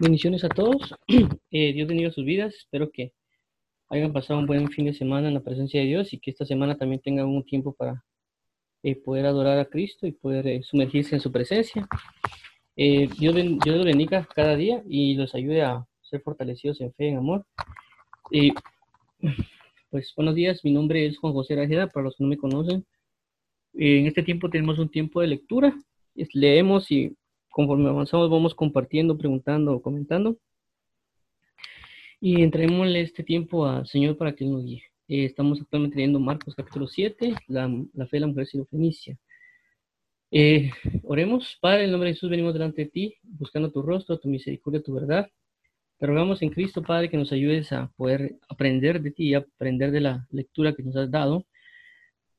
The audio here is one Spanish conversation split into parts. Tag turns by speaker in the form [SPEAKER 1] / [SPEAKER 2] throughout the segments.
[SPEAKER 1] Bendiciones a todos. Eh, Dios bendiga sus vidas. Espero que hayan pasado un buen fin de semana en la presencia de Dios y que esta semana también tengan un tiempo para eh, poder adorar a Cristo y poder eh, sumergirse en su presencia. Dios, Dios los bendiga cada día y los ayude a ser fortalecidos en fe, en amor. pues buenos días, mi nombre es Juan José Rajeda, para los que no me conocen. en este tiempo tenemos un tiempo de lectura. Leemos y conforme avanzamos vamos compartiendo, preguntando, comentando. Y entreguémosle este tiempo al Señor para que nos guíe. Eh, estamos actualmente leyendo Marcos capítulo 7, la, fe de la mujer sirofenicia. Eh, oremos, Padre, en el nombre de Jesús venimos delante de ti, buscando tu rostro, tu misericordia, tu verdad. Te rogamos en Cristo, Padre, que nos ayudes a poder aprender de ti, aprender de la lectura que nos has dado.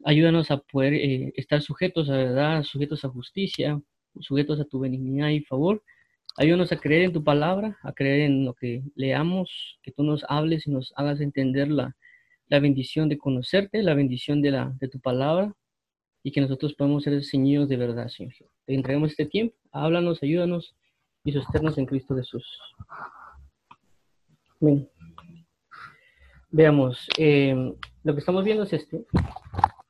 [SPEAKER 1] Ayúdanos a poder eh, estar sujetos a verdad, sujetos a justicia, sujetos a tu benignidad y favor. Ayúdanos a creer en tu palabra, a creer en lo que leamos, que tú nos hables y nos hagas entender la, la bendición de conocerte, la bendición de, la, de tu palabra y que nosotros podamos ser ceñidos de verdad, Señor. Te entregamos este tiempo, háblanos, ayúdanos y sosternos en Cristo Jesús. Bien. Veamos, eh, lo que estamos viendo es este,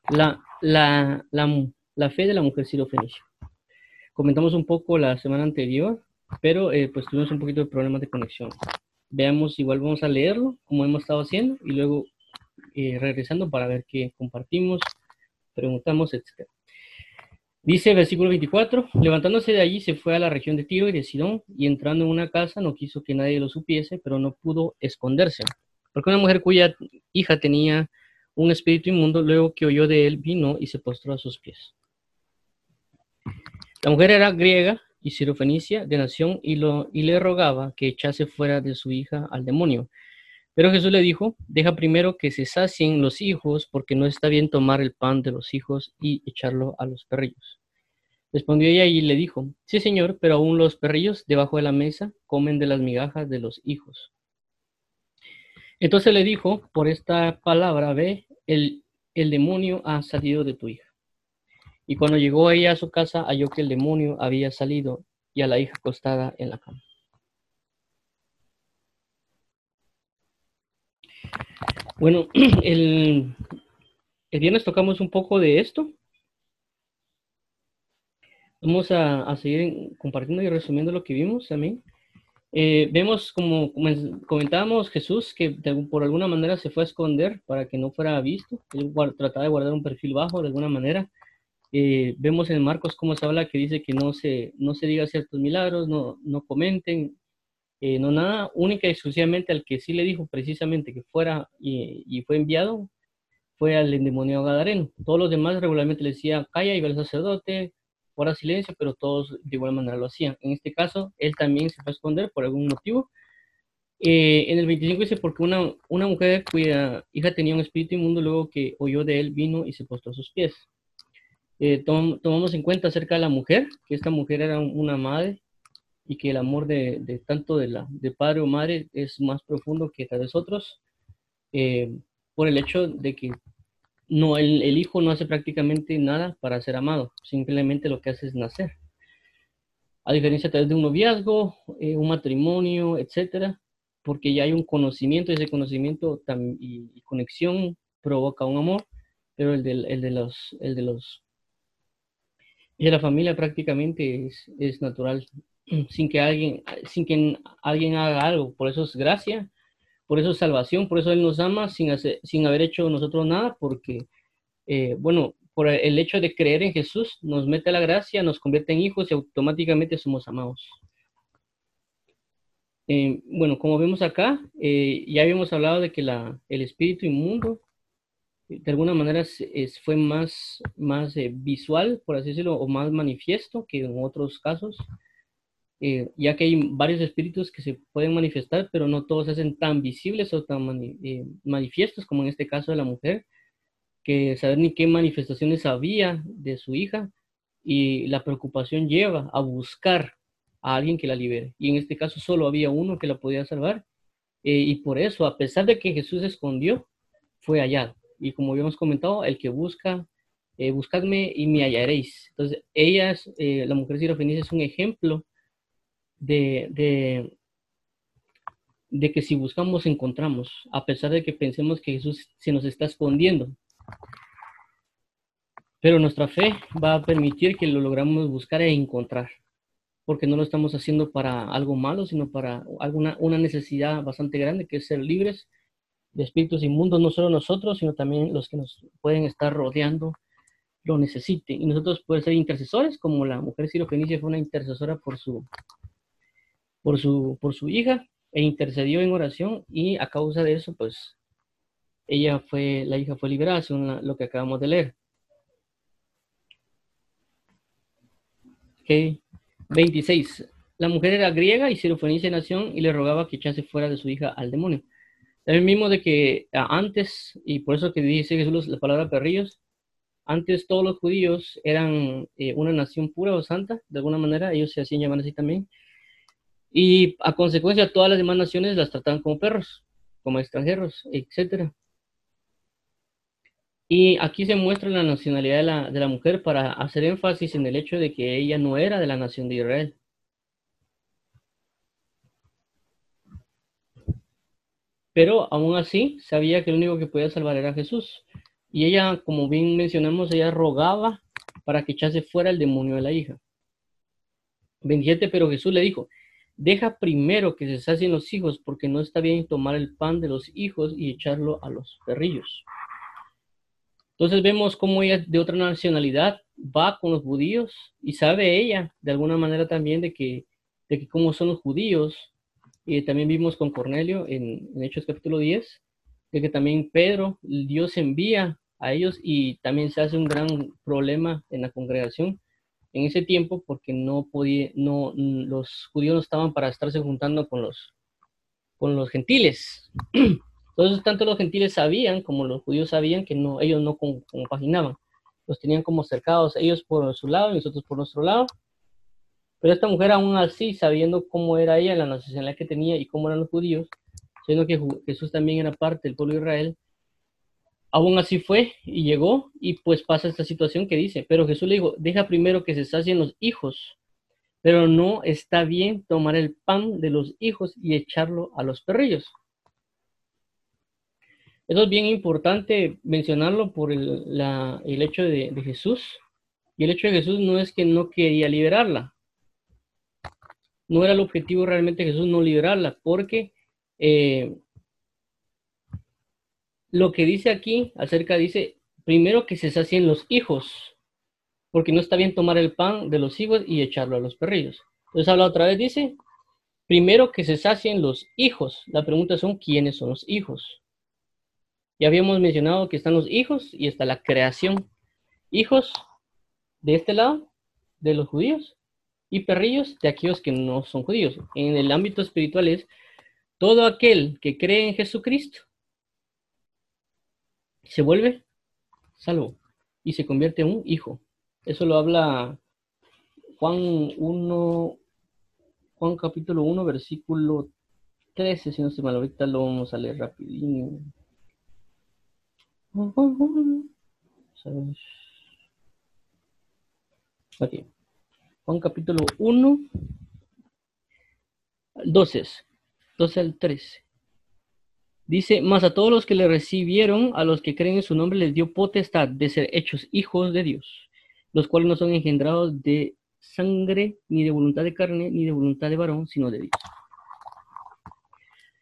[SPEAKER 1] la, la, la, la fe de la mujer sirofenicia comentamos un poco la semana anterior, pero eh, pues tuvimos un poquito de problemas de conexión. Veamos, igual vamos a leerlo, como hemos estado haciendo, y luego eh, regresando para ver qué compartimos, preguntamos, etc. Dice versículo 24, levantándose de allí se fue a la región de Tiro y de Sidón, y entrando en una casa no quiso que nadie lo supiese, pero no pudo esconderse. Porque una mujer cuya hija tenía un espíritu inmundo, luego que oyó de él, vino y se postró a sus pies. La mujer era griega y sirofenicia de nación y, lo, y le rogaba que echase fuera de su hija al demonio. Pero Jesús le dijo, deja primero que se sacien los hijos, porque no está bien tomar el pan de los hijos y echarlo a los perrillos. Respondió ella y le dijo, sí señor, pero aún los perrillos debajo de la mesa comen de las migajas de los hijos. Entonces le dijo, por esta palabra, ve, el, el demonio ha salido de tu hija. Y cuando llegó ella a su casa, halló que el demonio había salido y a la hija acostada en la cama. Bueno, el, viernes tocamos un poco de esto. Vamos a, seguir compartiendo y resumiendo lo que vimos también. Eh, vemos, como comentábamos, Jesús que por alguna manera se fue a esconder para que no fuera visto. Trataba de guardar un perfil bajo de alguna manera. Eh, vemos en Marcos cómo se habla que dice que no se, no se diga ciertos milagros, no, no comenten, eh, no nada, única y exclusivamente al que sí le dijo precisamente que fuera y, fue enviado, fue al endemoniado Gadareno. Todos los demás regularmente le decía, calla y ve al sacerdote, fuera silencio, pero todos de igual manera lo hacían. En este caso, él también se fue a esconder por algún motivo. Eh, en el 25 dice, porque una, una mujer cuya hija tenía un espíritu inmundo, luego que oyó de él, vino y se postró a sus pies. Eh, tomamos en cuenta acerca de la mujer, que esta mujer era una madre y que el amor de, tanto de, la, de padre o madre es más profundo que tal vez otros, eh, por el hecho de que no, el, hijo no hace prácticamente nada para ser amado, simplemente lo que hace es nacer. A diferencia tal vez de un noviazgo, eh, un matrimonio, etcétera, porque ya hay un conocimiento, y ese conocimiento y, conexión provoca un amor, pero el de, el de los, el de los y la familia prácticamente es, es natural, sin que, alguien, sin que alguien haga algo. Por eso es gracia, por eso es salvación, por eso Él nos ama sin, hacer, sin haber hecho nosotros nada, porque, eh, bueno, por el hecho de creer en Jesús, nos mete la gracia, nos convierte en hijos y automáticamente somos amados. Eh, bueno, como vemos acá, eh, ya habíamos hablado de que la, el espíritu inmundo de alguna manera es, fue más, más eh, visual, por así decirlo, o más manifiesto que en otros casos, eh, ya que hay varios espíritus que se pueden manifestar, pero no todos se hacen tan visibles o tan eh, manifiestos como en este caso de la mujer, que saber ni qué manifestaciones había de su hija y la preocupación lleva a buscar a alguien que la libere. Y en este caso solo había uno que la podía salvar. y por eso, a pesar de que Jesús escondió, fue hallado y como habíamos comentado, el que busca, eh, buscadme y me hallaréis. Entonces, ella, eh, la mujer sirofenicia, es un ejemplo de, de que si buscamos encontramos, a pesar de que pensemos que Jesús se nos está escondiendo. Pero nuestra fe va a permitir que lo logramos buscar e encontrar, porque no lo estamos haciendo para algo malo, sino para alguna una necesidad bastante grande, que es ser libres de espíritus inmundos, no solo nosotros, sino también los que nos pueden estar rodeando lo necesiten. Y nosotros podemos ser intercesores, como la mujer sirofenicia fue una intercesora por su, por su, por su hija, e intercedió en oración, y a causa de eso, pues, ella fue, la hija fue liberada, según lo que acabamos de leer. Ok, 26. La mujer era griega y sirofenicia nación y le rogaba que echase fuera de su hija al demonio. El mismo de que antes, y por eso que dice Jesús la palabra perrillos, antes todos los judíos eran eh, una nación pura o santa, de alguna manera, ellos se hacían llamar así también. Y a consecuencia todas las demás naciones las trataban como perros, como extranjeros, etc. Y aquí se muestra la nacionalidad de la, de la mujer para hacer énfasis en el hecho de que ella no era de la nación de Israel. Pero aún así sabía que el único que podía salvar era Jesús. Y ella, como bien mencionamos, ella rogaba para que echase fuera el demonio de la hija. 27, pero Jesús le dijo, deja primero que se sacien los hijos, porque no está bien tomar el pan de los hijos y echarlo a los perrillos. Entonces vemos cómo ella de otra nacionalidad va con los judíos y sabe ella de alguna manera también de que, de que cómo son los judíos. Y también vimos con Cornelio en, en Hechos capítulo 10, de que también Pedro, Dios envía a ellos y también se hace un gran problema en la congregación en ese tiempo porque no podía, no, los judíos no estaban para estarse juntando con los, con los gentiles. Entonces, tanto los gentiles sabían como los judíos sabían que no, ellos no compaginaban. Los tenían como cercados, ellos por su lado y nosotros por nuestro lado. Pero esta mujer aún así, sabiendo cómo era ella, la nacionalidad que tenía y cómo eran los judíos, siendo que Jesús también era parte del pueblo de Israel, Aún así fue y llegó y pues pasa esta situación que dice, pero Jesús le dijo, deja primero que se sacien los hijos, pero no está bien tomar el pan de los hijos y echarlo a los perrillos. Eso es bien importante mencionarlo por el, hecho de, Jesús. Y el hecho de Jesús no es que no quería liberarla. No era el objetivo realmente Jesús no liberarla, porque eh, lo que dice aquí acerca, dice, primero que se sacien los hijos, porque no está bien tomar el pan de los hijos y echarlo a los perrillos. Entonces habla otra vez, dice, primero que se sacien los hijos. La pregunta son, ¿quiénes son los hijos? Ya habíamos mencionado que están los hijos y está la creación. Hijos de este lado, de los judíos, y perrillos de aquellos que no son judíos. En el ámbito espiritual es todo aquel que cree en Jesucristo se vuelve salvo y se convierte en un hijo. Eso lo habla Juan 1, Juan capítulo 1, versículo 13, si no se mal, ahorita lo vamos a leer rapidín. Okay. Capítulo 1, 12, 12 al 13. Dice, más a todos los que le recibieron, a los que creen en su nombre, les dio potestad de ser hechos hijos de Dios, los cuales no son engendrados de sangre, ni de voluntad de carne, ni de voluntad de varón, sino de Dios.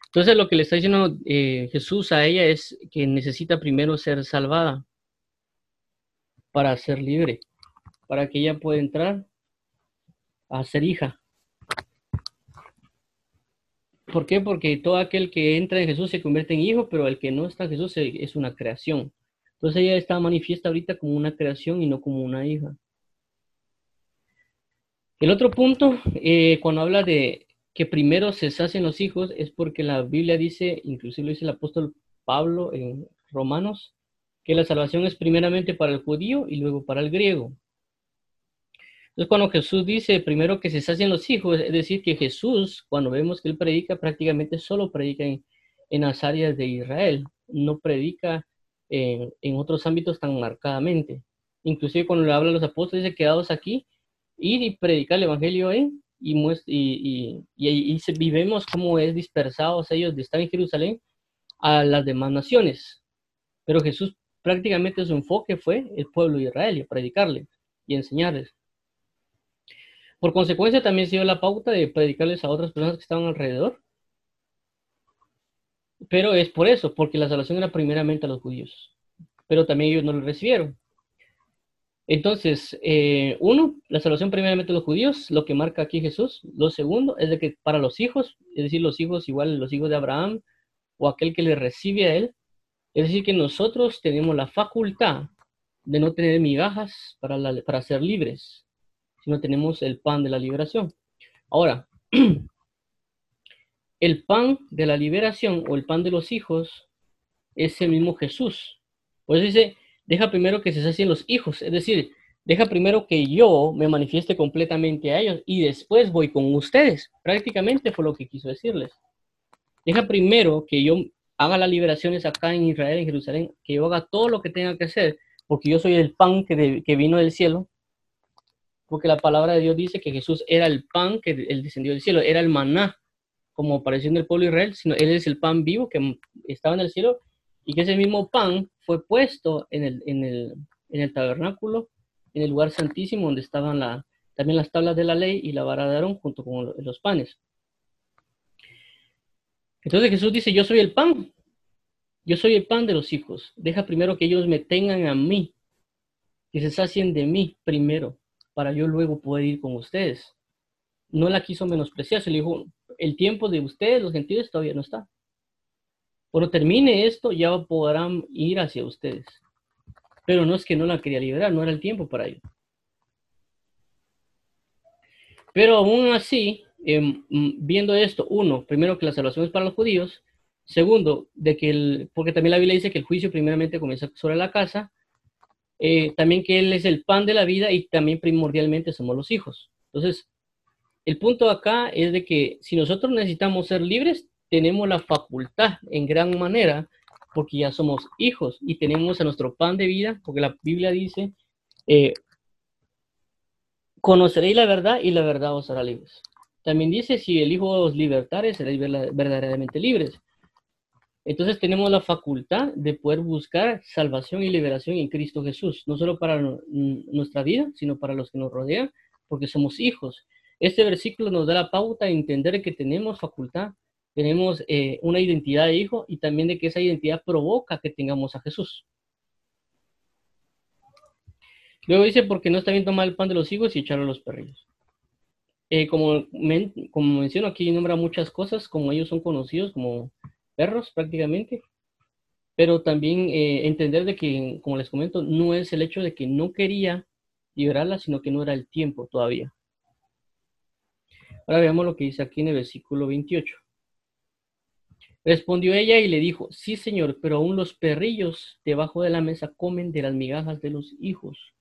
[SPEAKER 1] Entonces lo que le está diciendo eh, Jesús a ella es que necesita primero ser salvada para ser libre, para que ella pueda entrar a ser hija. ¿Por qué? Porque todo aquel que entra en Jesús se convierte en hijo, pero el que no está en Jesús es una creación. Entonces ella está manifiesta ahorita como una creación y no como una hija. El otro punto, eh, cuando habla de que primero se hacen los hijos, es porque la Biblia dice, inclusive lo dice el apóstol Pablo en Romanos, que la salvación es primeramente para el judío y luego para el griego. Entonces, cuando Jesús dice primero que se sacien los hijos, es decir, que Jesús, cuando vemos que él predica, prácticamente solo predica en, las áreas de Israel, no predica en, otros ámbitos tan marcadamente. Inclusive cuando le habla a los apóstoles, dice, quedados aquí, ir y predicar el evangelio en y, y, y, y, vivemos cómo es dispersados ellos de estar en Jerusalén a las demás naciones. Pero Jesús prácticamente su enfoque fue el pueblo de Israel y predicarle y enseñarles. Por consecuencia también se dio la pauta de predicarles a otras personas que estaban alrededor. Pero es por eso, porque la salvación era primeramente a los judíos. Pero también ellos no lo recibieron. Entonces, eh, uno, la salvación primeramente a los judíos, lo que marca aquí Jesús. Lo segundo es de que para los hijos, es decir, los hijos igual, los hijos de Abraham o aquel que le recibe a él, es decir, que nosotros tenemos la facultad de no tener migajas para, para ser libres no tenemos el pan de la liberación. Ahora, el pan de la liberación o el pan de los hijos es el mismo Jesús. Por eso dice, deja primero que se sacien los hijos, es decir, deja primero que yo me manifieste completamente a ellos y después voy con ustedes. Prácticamente fue lo que quiso decirles. Deja primero que yo haga las liberaciones acá en Israel, en Jerusalén, que yo haga todo lo que tenga que hacer, porque yo soy el pan que, que vino del cielo porque la palabra de Dios dice que Jesús era el pan que él descendió del cielo, era el maná, como apareció en el pueblo de Israel, sino Él es el pan vivo que estaba en el cielo y que ese mismo pan fue puesto en el, en el, en el tabernáculo, en el lugar santísimo donde estaban la, también las tablas de la ley y la vara de Aarón junto con los panes. Entonces Jesús dice, yo soy el pan, yo soy el pan de los hijos. Deja primero que ellos me tengan a mí, que se sacien de mí primero para yo luego poder ir con ustedes. No la quiso menospreciar, se le dijo, el tiempo de ustedes, los gentiles, todavía no está. Cuando termine esto, ya podrán ir hacia ustedes. Pero no es que no la quería liberar, no era el tiempo para ello. Pero aún así, em, mm, viendo esto, uno, primero que la salvación es para los judíos, segundo, de que el, porque también la Biblia dice que el juicio primeramente comienza sobre la casa, eh, también que Él es el pan de la vida y también primordialmente somos los hijos. Entonces, el punto acá es de que si nosotros necesitamos ser libres, tenemos la facultad en gran manera porque ya somos hijos y tenemos a nuestro pan de vida, porque la Biblia dice, eh, conoceréis la verdad y la verdad os hará libres. También dice, si el Hijo os libertare, seréis verdaderamente libres. Entonces tenemos la facultad de poder buscar salvación y liberación en Cristo Jesús, no solo para nuestra vida, sino para los que nos rodean, porque somos hijos. Este versículo nos da la pauta de entender que tenemos facultad, tenemos eh, una identidad de hijo y también de que esa identidad provoca que tengamos a Jesús. Luego dice, porque no está bien tomar el pan de los hijos y echarlo a los perrillos. Eh, como, como menciono, aquí nombra muchas cosas, como ellos son conocidos como perros prácticamente, pero también eh, entender de que, como les comento, no es el hecho de que no quería liberarla, sino que no era el tiempo todavía. Ahora veamos lo que dice aquí en el versículo 28. Respondió ella y le dijo, sí señor, pero aún los perrillos debajo de la mesa comen de las migajas de los hijos.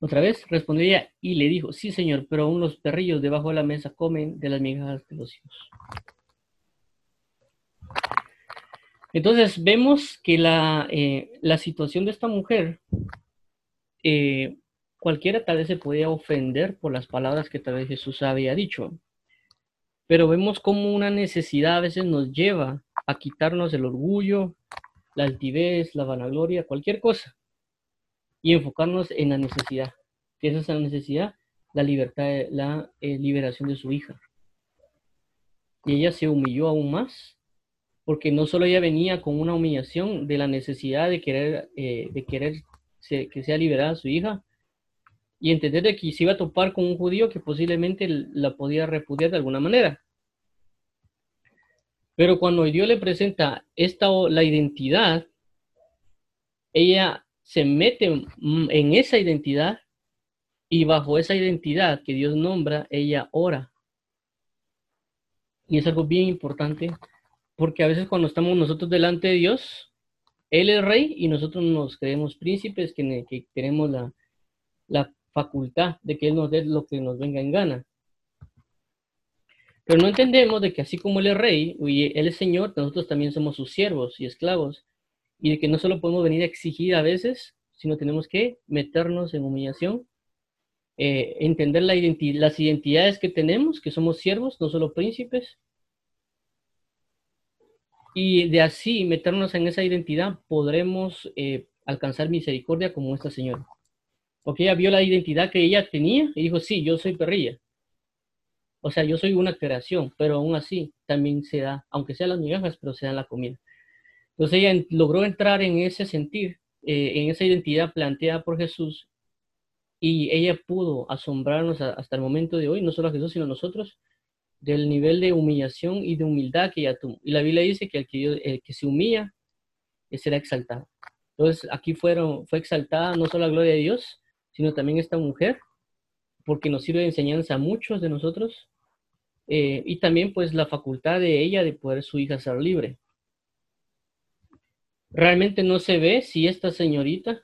[SPEAKER 1] Otra vez respondió ella y le dijo, sí señor, pero aún los perrillos debajo de la mesa comen de las migajas de los hijos. Entonces vemos que la, eh, situación de esta mujer, eh, cualquiera tal vez se podía ofender por las palabras que tal vez Jesús había dicho, pero vemos como una necesidad a veces nos lleva a quitarnos el orgullo, la altivez, la vanagloria, cualquier cosa, y enfocarnos en la necesidad. ¿Qué es esa necesidad? La libertad, la eh, liberación de su hija. Y ella se humilló aún más porque no solo ella venía con una humillación de la necesidad de querer, eh, de querer que sea liberada su hija, y entender de que se iba a topar con un judío que posiblemente la podía repudiar de alguna manera. Pero cuando Dios le presenta esta, la identidad, ella se mete en esa identidad y bajo esa identidad que Dios nombra, ella ora. Y es algo bien importante porque a veces cuando estamos nosotros delante de Dios, Él es rey y nosotros nos creemos príncipes que, que tenemos la, facultad de que Él nos dé lo que nos venga en gana. Pero no entendemos de que así como Él es rey y Él es Señor, nosotros también somos sus siervos y esclavos. Y de que no solo podemos venir a exigir a veces, sino tenemos que meternos en humillación eh, entender la las identidades que tenemos, que somos siervos, no solo príncipes, y de así meternos en esa identidad, podremos eh, alcanzar misericordia como esta señora. Porque ella vio la identidad que ella tenía y dijo, sí, yo soy perrilla. O sea, yo soy una creación, pero aún así también se da, aunque sean las migajas, pero se da la comida. Entonces ella logró entrar en ese sentir, eh, en esa identidad planteada por Jesús, y ella pudo asombrarnos hasta el momento de hoy, no solo a Jesús, sino a nosotros, del nivel de humillación y de humildad que ella tuvo. Y la Biblia dice que el que, se humilla será exaltado. Entonces aquí fueron, fue exaltada no solo la gloria de Dios, sino también esta mujer, porque nos sirve de enseñanza a muchos de nosotros, eh, y también pues la facultad de ella de poder su hija ser libre. Realmente no se ve si esta señorita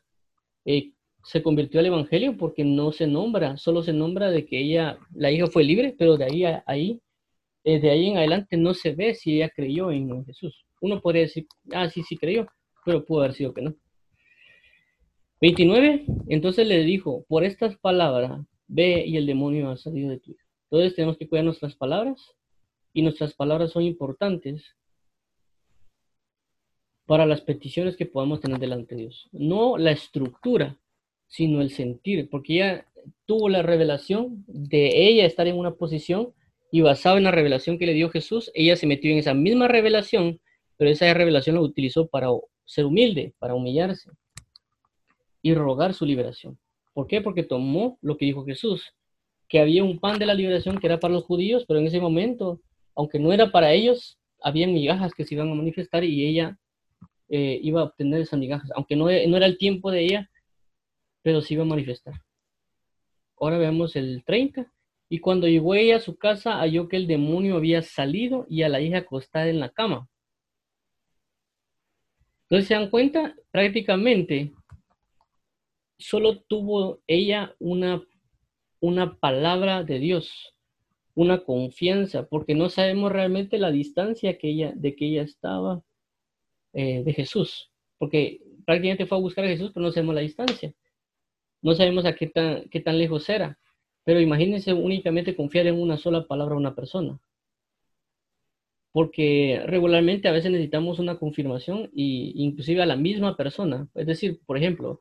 [SPEAKER 1] eh, se convirtió al evangelio porque no se nombra, solo se nombra de que ella, la hija fue libre, pero de ahí a ahí desde ahí en adelante no se ve si ella creyó en Jesús. Uno podría decir, ah, sí, sí creyó, pero pudo haber sido que no. 29, entonces le dijo, por estas palabras, ve y el demonio ha salido de hija. Entonces tenemos que cuidar nuestras palabras y nuestras palabras son importantes para las peticiones que podamos tener delante de Dios. No la estructura, sino el sentir, porque ella tuvo la revelación de ella estar en una posición y basado en la revelación que le dio Jesús, ella se metió en esa misma revelación, pero esa revelación la utilizó para ser humilde, para humillarse y rogar su liberación. ¿Por qué? Porque tomó lo que dijo Jesús, que había un pan de la liberación que era para los judíos, pero en ese momento, aunque no era para ellos, había migajas que se iban a manifestar y ella eh, iba a obtener esas migajas, aunque no, no era el tiempo de ella, pero se iba a manifestar. Ahora veamos el 30. Y cuando llegó ella a su casa, halló que el demonio había salido y a la hija acostada en la cama. Entonces se dan cuenta, prácticamente solo tuvo ella una, una palabra de Dios, una confianza, porque no sabemos realmente la distancia de que ella estaba eh, de Jesús, porque prácticamente fue a buscar a Jesús, pero no sabemos la distancia. No sabemos a qué tan, qué tan lejos era. Pero imagínense únicamente confiar en una sola palabra a una persona. Porque regularmente a veces necesitamos una confirmación y inclusive a la misma persona. Es decir, por ejemplo,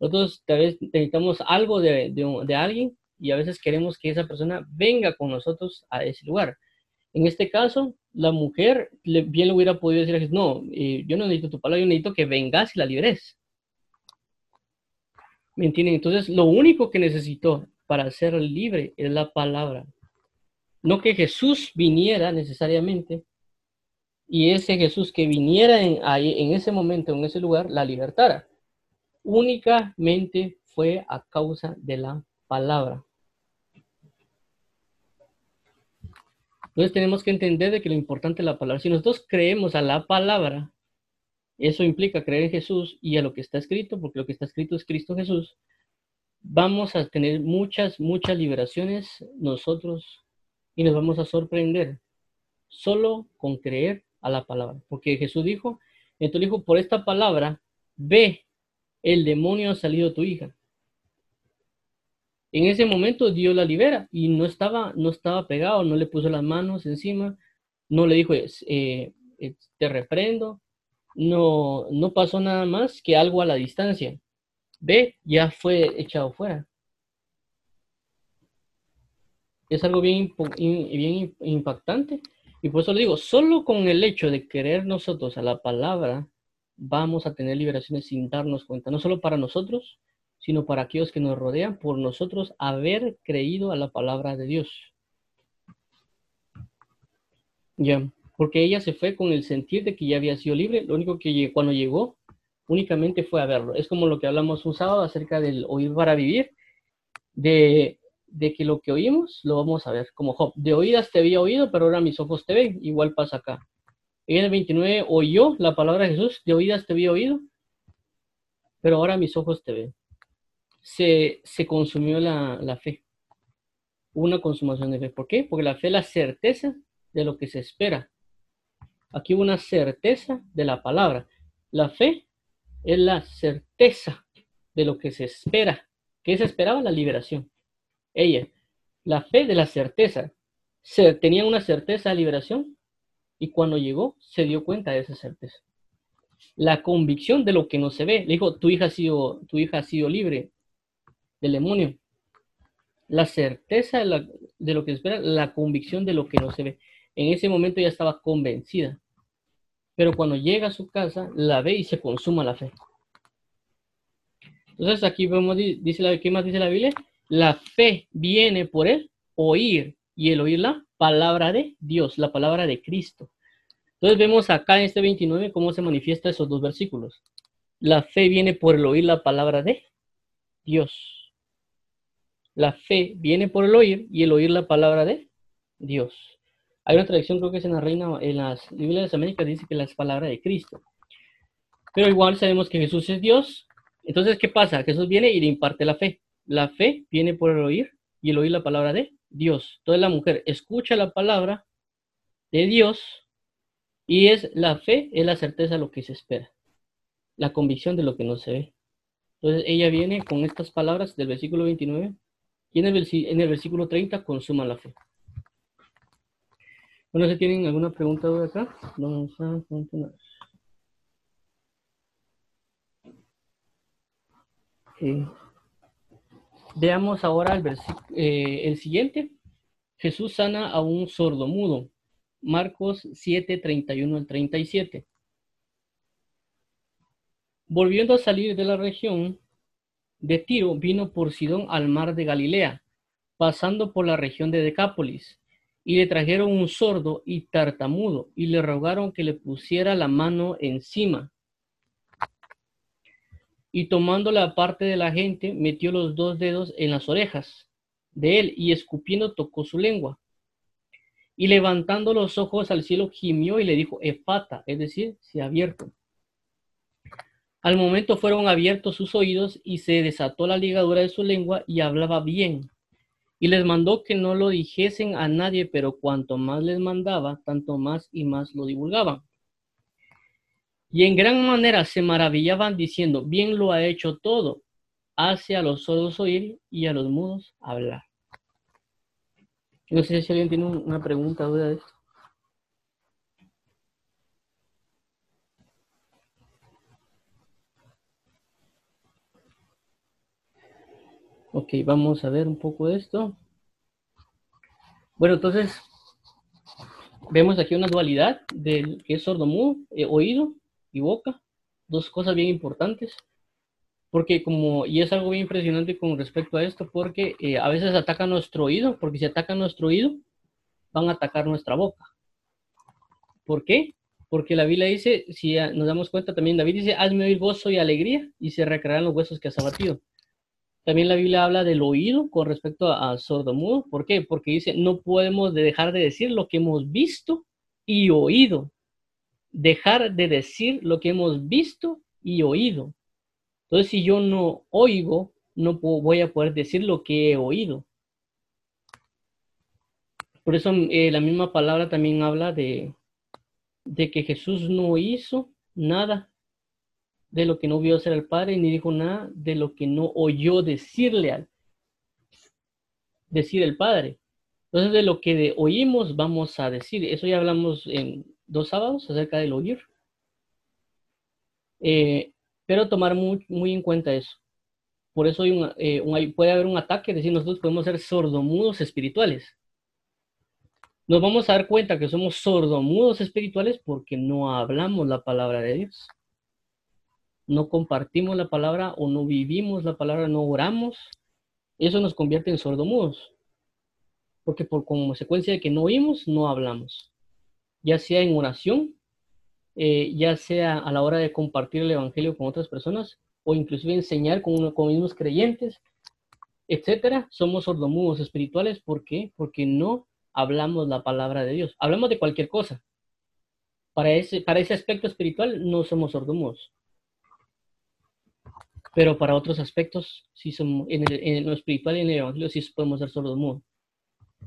[SPEAKER 1] nosotros tal vez necesitamos algo de, alguien y a veces queremos que esa persona venga con nosotros a ese lugar. En este caso, la mujer bien le hubiera podido decir, no, eh, yo no necesito tu palabra, yo necesito que vengas y la libres. ¿Me entienden? Entonces, lo único que necesitó para ser libre es la palabra. No que Jesús viniera necesariamente y ese Jesús que viniera en, en ese momento, en ese lugar, la libertara. Únicamente fue a causa de la palabra. Entonces tenemos que entender de que lo importante es la palabra. Si nosotros creemos a la palabra, eso implica creer en Jesús y a lo que está escrito, porque lo que está escrito es Cristo Jesús, vamos a tener muchas, muchas liberaciones nosotros y nos vamos a sorprender solo con creer a la palabra. Porque Jesús dijo, entonces dijo, por esta palabra, ve, el demonio ha salido tu hija. En ese momento Dios la libera y no estaba, no estaba pegado, no le puso las manos encima, no le dijo, eh, te reprendo, no, no pasó nada más que algo a la distancia ve, ya fue echado fuera. Es algo bien, bien impactante. Y por eso le digo, solo con el hecho de querer nosotros a la palabra, vamos a tener liberaciones sin darnos cuenta. No solo para nosotros, sino para aquellos que nos rodean, por nosotros haber creído a la palabra de Dios. Ya, porque ella se fue con el sentir de que ya había sido libre. Lo único que cuando llegó únicamente fue a verlo. Es como lo que hablamos un sábado acerca del oír para vivir, de, que lo que oímos lo vamos a ver, como Job. De oídas te había oído, pero ahora mis ojos te ven. Igual pasa acá. En el 29 oyó la palabra de Jesús, de oídas te había oído, pero ahora mis ojos te ven. Se, consumió la, la fe. Una consumación de fe. ¿Por qué? Porque la fe es la certeza de lo que se espera. Aquí hubo una certeza de la palabra. La fe es la certeza de lo que se espera. ¿Qué se esperaba? La liberación. ella. La fe de la certeza. Se, tenía una certeza de liberación y cuando llegó se dio cuenta de esa certeza. La convicción de lo que no se ve. Le dijo, tu hija ha sido, tu hija ha sido libre del demonio. La certeza de, de lo que espera, la convicción de lo que no se ve. En ese momento ya estaba convencida. Pero cuando llega a su casa, la ve y se consuma la fe. Entonces aquí vemos, dice la, ¿qué más dice la Biblia? La fe viene por el oír y el oír la palabra de Dios, la palabra de Cristo. Entonces vemos acá en este 29 cómo se manifiesta esos dos versículos. La fe viene por el oír la palabra de Dios. La fe viene por el oír y el oír la palabra de Dios. Hay una tradición, creo que es en la Reina, en las Biblias de las Américas, dice que la palabra de Cristo. Pero igual sabemos que Jesús es Dios. Entonces, ¿qué pasa? Jesús viene y le imparte la fe. La fe viene por el oír y el oír la palabra de Dios. Entonces la mujer escucha la palabra de Dios y es la fe, es la certeza de lo que se espera. La convicción de lo que no se ve. Entonces ella viene con estas palabras del versículo 29 y en el, en el versículo 30 consuma la fe. Bueno, si tienen alguna pregunta de acá, vamos a continuar. Veamos ahora el, eh, el siguiente. Jesús sana a un sordo mudo. Marcos 7, 31 al 37. Volviendo a salir de la región de Tiro, vino por Sidón al mar de Galilea, pasando por la región de Decápolis y le trajeron un sordo y tartamudo y le rogaron que le pusiera la mano encima. Y tomando la parte de la gente, metió los dos dedos en las orejas de él y escupiendo tocó su lengua. Y levantando los ojos al cielo gimió y le dijo, Efata, es decir, se ha abierto. Al momento fueron abiertos sus oídos y se desató la ligadura de su lengua y hablaba bien y les mandó que no lo dijesen a nadie, pero cuanto más les mandaba, tanto más y más lo divulgaban. Y en gran manera se maravillaban diciendo, bien lo ha hecho todo, hace a los sordos oír y a los mudos hablar. No sé si alguien tiene una pregunta duda de esto. Ok, vamos a ver un poco de esto. Bueno, entonces, vemos aquí una dualidad del que es sordo eh, oído y boca. Dos cosas bien importantes. Porque como, y es algo bien impresionante con respecto a esto, porque eh, a veces ataca nuestro oído, porque si atacan nuestro oído, van a atacar nuestra boca. ¿Por qué? Porque la Biblia dice, si nos damos cuenta también, David dice, hazme oír gozo y alegría, y se recrearán los huesos que has abatido. También la Biblia habla del oído con respecto a, sordo-mudo. ¿Por qué? Porque dice, no podemos dejar de decir lo que hemos visto y oído. Dejar de decir lo que hemos visto y oído. Entonces, si yo no oigo, no voy a poder decir lo que he oído. Por eso eh, la misma palabra también habla de que Jesús no hizo nada de lo que no vio hacer el Padre, ni dijo nada de lo que no oyó decirle al decir el Padre. Entonces, de lo que de oímos vamos a decir. Eso ya hablamos en dos sábados acerca del oír. Eh, pero tomar muy, en cuenta eso. Por eso eh, puede haber un ataque, decir, nosotros podemos ser sordomudos espirituales. Nos vamos a dar cuenta que somos sordomudos espirituales porque no hablamos la palabra de Dios no compartimos la palabra o no vivimos la palabra, no oramos, eso nos convierte en sordomudos. Porque por consecuencia de que no oímos, no hablamos. Ya sea en oración, eh, ya sea a la hora de compartir el Evangelio con otras personas, o inclusive enseñar con, uno, con mismos creyentes, etcétera, somos sordomudos espirituales. ¿Por qué? Porque no hablamos la palabra de Dios. Hablamos de cualquier cosa. Para ese, para ese aspecto espiritual no somos sordomudos pero para otros aspectos, sí somos, en, el, lo espiritual y en el Evangelio, sí podemos ser sordos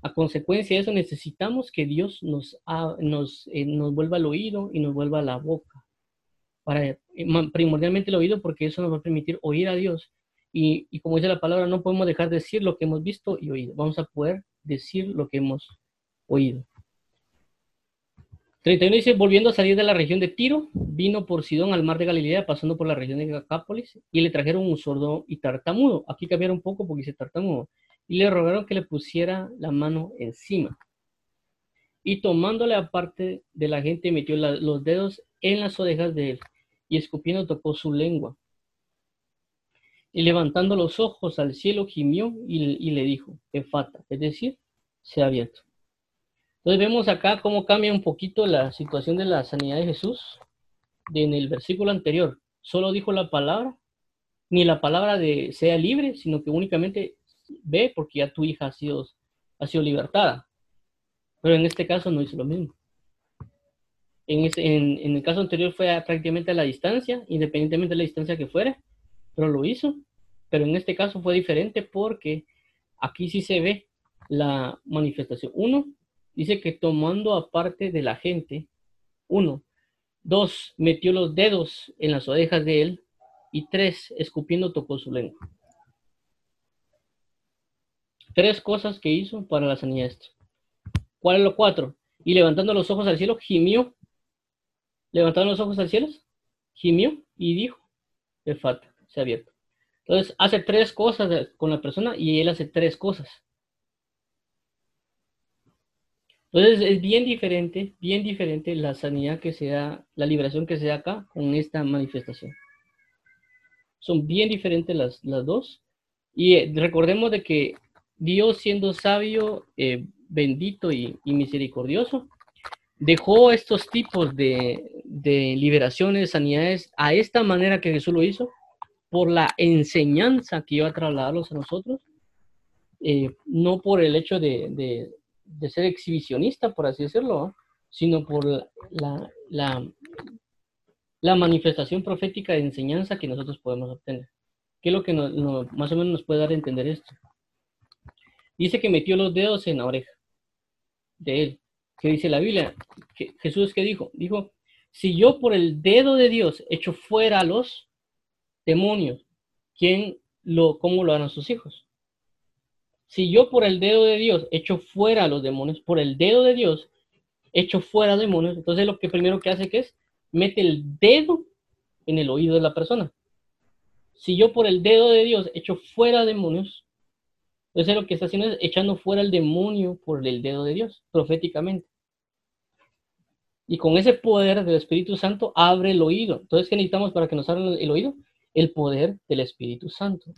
[SPEAKER 1] A consecuencia de eso, necesitamos que Dios nos, nos, eh, nos vuelva el oído y nos vuelva la boca. Para, eh, primordialmente el oído, porque eso nos va a permitir oír a Dios Y, y, como dice la palabra, no podemos dejar de decir lo que hemos visto y oído. Vamos a poder decir lo que hemos oído. 31 dice, volviendo a salir de la región de Tiro, vino por Sidón al mar de Galilea, pasando por la región de Gacápolis, y le trajeron un sordo y tartamudo. Aquí cambiaron un poco porque dice tartamudo. Y le rogaron que le pusiera la mano encima. Y tomándole aparte de la gente, metió los dedos en las orejas de él, y escupiendo tocó su lengua. Y levantando los ojos al cielo, gimió y, y le dijo, Efata, es decir, se ha abierto. Entonces vemos acá cómo cambia un poquito la situación de la sanidad de Jesús. en el versículo anterior, solo dijo la palabra, ni la palabra de sea libre, sino que únicamente ve porque ya tu hija ha sido, ha sido libertada. Pero en este caso no hizo lo mismo. En, en, el caso anterior fue prácticamente a la distancia, independientemente de la distancia que fuera, pero lo hizo. Pero en este caso fue diferente porque aquí sí se ve la manifestación. Uno, dice que tomando aparte de la gente, uno, dos, metió los dedos en las orejas de él, y tres, escupiendo tocó su lengua. Tres cosas que hizo para la sanidad. ¿Cuál es lo cuatro? Y levantando los ojos al cielo, gimió. Levantando los ojos al cielo, gimió y dijo, falta, se ha abierto. Entonces hace tres cosas con la persona y él hace tres cosas. Entonces es bien diferente, bien diferente la sanidad que se da, la liberación que se da acá con esta manifestación. Son bien diferentes las, las dos. Y eh, recordemos de que Dios siendo sabio, eh, bendito y, misericordioso, dejó estos tipos de, de liberaciones, sanidades, a esta manera que Jesús lo hizo, por la enseñanza que iba a trasladarlos a nosotros, eh, no por el hecho de, de ser exhibicionista, por así decirlo, sino por la, la, la, manifestación profética de enseñanza que nosotros podemos obtener. ¿Qué es lo que más o menos nos puede dar a entender esto? Dice que metió los dedos en la oreja de él. ¿Qué dice la Biblia? que Jesús qué dijo? Dijo, si yo por el dedo de Dios echo fuera a los demonios, ¿quién lo, cómo lo harán sus hijos? Si yo por el dedo de Dios echo fuera a los demonios, por el dedo de Dios echo fuera demonios, entonces lo que primero que hace que es mete el dedo en el oído de la persona. Si yo por el dedo de Dios echo fuera demonios, entonces lo que está haciendo es echando fuera el demonio por el dedo de Dios, proféticamente. Y con ese poder del Espíritu Santo abre el oído. Entonces, ¿qué necesitamos para que nos abra el oído? El poder del Espíritu Santo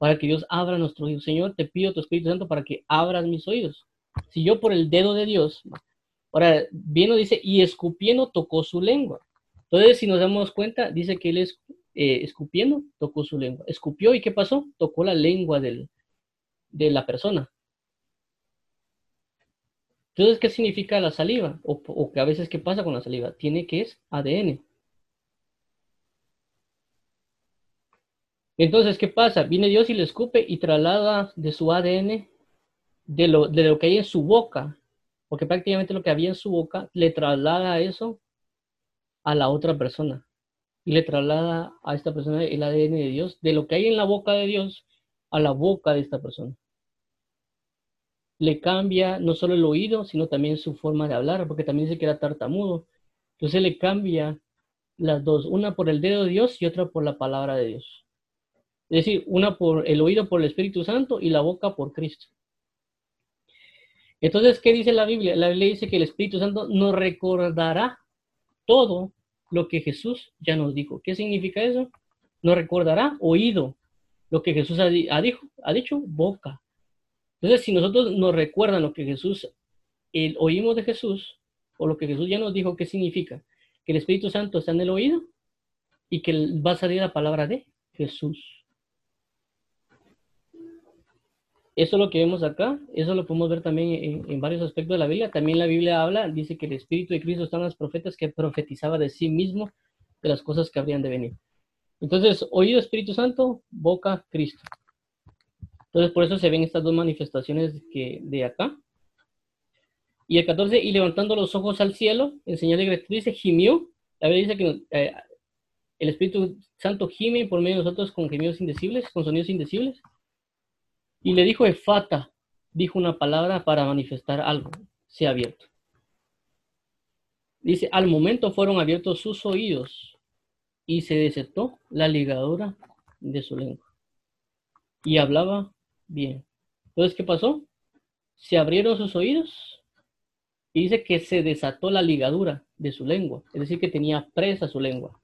[SPEAKER 1] para que Dios abra nuestros oídos. Señor, te pido tu Espíritu Santo para que abras mis oídos. Si yo por el dedo de Dios, ahora bien dice, y escupiendo tocó su lengua. Entonces, si nos damos cuenta, dice que él es eh, escupiendo, tocó su lengua. Escupió y ¿qué pasó? Tocó la lengua del, de la persona. Entonces, ¿qué significa la saliva? O, o que a veces, ¿qué pasa con la saliva? Tiene que es ADN. Entonces, ¿qué pasa? Viene Dios y le escupe y traslada de su ADN, de lo, de lo que hay en su boca, porque prácticamente lo que había en su boca le traslada eso a la otra persona. Y le traslada a esta persona el ADN de Dios, de lo que hay en la boca de Dios a la boca de esta persona. Le cambia no solo el oído, sino también su forma de hablar, porque también se queda tartamudo. Entonces le cambia las dos, una por el dedo de Dios y otra por la palabra de Dios. Es decir, una por el oído por el Espíritu Santo y la boca por Cristo. Entonces, ¿qué dice la Biblia? La Biblia dice que el Espíritu Santo nos recordará todo lo que Jesús ya nos dijo. ¿Qué significa eso? Nos recordará oído lo que Jesús ha, dicho, ha dicho boca. Entonces, si nosotros nos recuerdan lo que Jesús, el, oímos de Jesús, o lo que Jesús ya nos dijo, ¿qué significa? Que el Espíritu Santo está en el oído y que va a salir la palabra de Jesús. Eso es lo que vemos acá, eso lo podemos ver también en, varios aspectos de la Biblia. También la Biblia habla, dice que el Espíritu de Cristo está en los profetas que profetizaba de sí mismo de las cosas que habrían de venir. Entonces, oído Espíritu Santo, boca Cristo. Entonces, por eso se ven estas dos manifestaciones que, de acá. Y el 14, y levantando los ojos al cielo, en señal de gratitud, dice, gimió. La Biblia dice que, eh, el Espíritu Santo gime por medio de nosotros con gemidos indecibles, con sonidos indecibles. Y le dijo Efata, dijo una palabra para manifestar algo, se ha abierto. Dice, al momento fueron abiertos sus oídos y se desató la ligadura de su lengua. Y hablaba bien. Entonces, ¿qué pasó? Se abrieron sus oídos y dice que se desató la ligadura de su lengua, es decir, que tenía presa su lengua.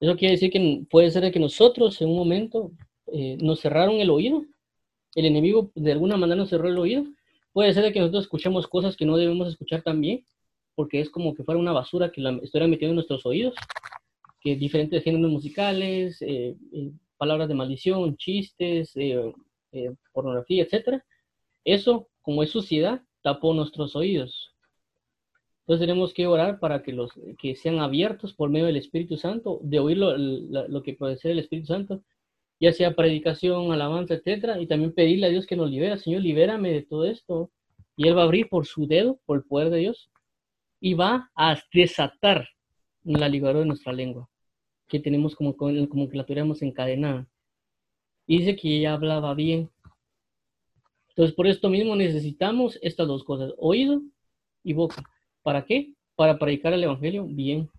[SPEAKER 1] Eso quiere decir que puede ser que nosotros en un momento eh, nos cerraron el oído, el enemigo de alguna manera nos cerró el oído, puede ser que nosotros escuchemos cosas que no debemos escuchar también, porque es como que fuera una basura que la estuviera metiendo en nuestros oídos, que diferentes géneros musicales, eh, eh, palabras de maldición, chistes, pornografía, etcétera. Eso, como es suciedad, tapó nuestros oídos. Entonces tenemos que orar para que los que sean abiertos por medio del Espíritu Santo, de oír lo, lo, que puede ser el Espíritu Santo, ya sea predicación, alabanza, etcétera, y también pedirle a Dios que nos libera, Señor, libérame de todo esto. Y Él va a abrir por su dedo, por el poder de Dios, y va a desatar la ligadura de nuestra lengua, que tenemos como, como que la tuviéramos encadenada. Y dice que ella hablaba bien. Entonces, por esto mismo necesitamos estas dos cosas, oído y boca. ¿Para qué? Para predicar el Evangelio bien,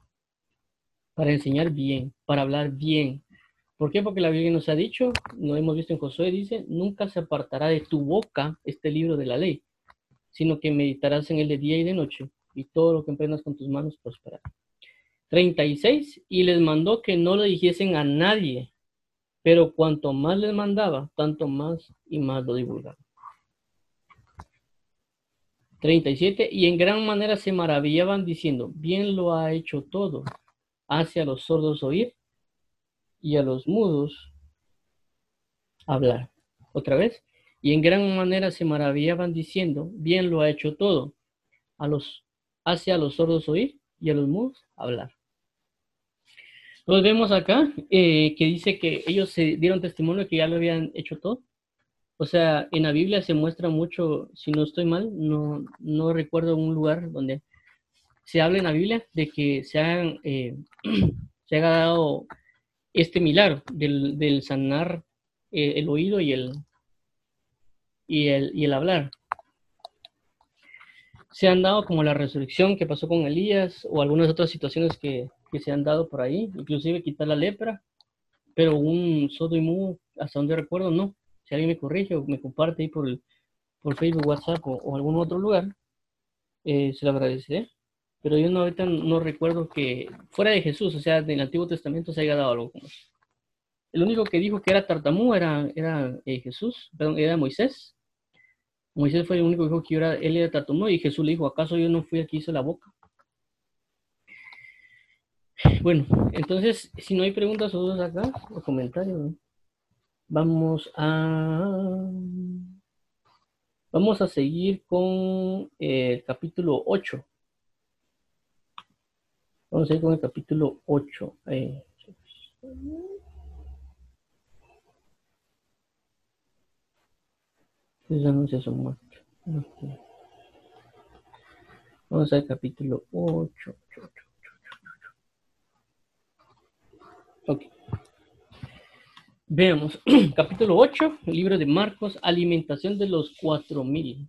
[SPEAKER 1] para enseñar bien, para hablar bien. ¿Por qué? Porque la Biblia nos ha dicho, lo hemos visto en Josué, dice, nunca se apartará de tu boca este libro de la ley, sino que meditarás en él de día y de noche, y todo lo que emprendas con tus manos prosperará. 36, y les mandó que no lo dijesen a nadie, pero cuanto más les mandaba, tanto más y más lo divulgaban. 37. Y en gran manera se maravillaban diciendo, bien lo ha hecho todo. Hace a los sordos oír y a los mudos hablar. Otra vez. Y en gran manera se maravillaban diciendo, bien lo ha hecho todo. A los, hace a los sordos oír y a los mudos hablar. Entonces vemos acá eh, que dice que ellos se dieron testimonio que ya lo habían hecho todo. O sea, en la Biblia se muestra mucho, si no estoy mal, no, no recuerdo un lugar donde se habla en la Biblia de que se, hagan, eh, se haya dado este milagro del, sanar eh, el oído y el, y el, y el hablar. Se han dado como la resurrección que pasó con Elías o algunas otras situaciones que, se han dado por ahí, inclusive quitar la lepra, pero un sodo y mudo, hasta donde recuerdo, no si alguien me corrige o me comparte ahí por, por Facebook, WhatsApp o, algún otro lugar, eh, se lo agradeceré. Pero yo no, ahorita no recuerdo que fuera de Jesús, o sea, del Antiguo Testamento se haya dado algo como eso. El único que dijo que era tartamú era, era eh, Jesús, perdón, era Moisés. Moisés fue el único que dijo que era, él era tartamú y Jesús le dijo, ¿acaso yo no fui aquí hice la boca? Bueno, entonces, si no hay preguntas o dudas acá, o comentarios, Vamos a... Vamos a seguir con el capítulo 8. Vamos a ir con el capítulo 8. Eh, Vamos al capítulo 8. Ok. Veamos, capítulo 8, libro de Marcos, alimentación de los cuatro mil.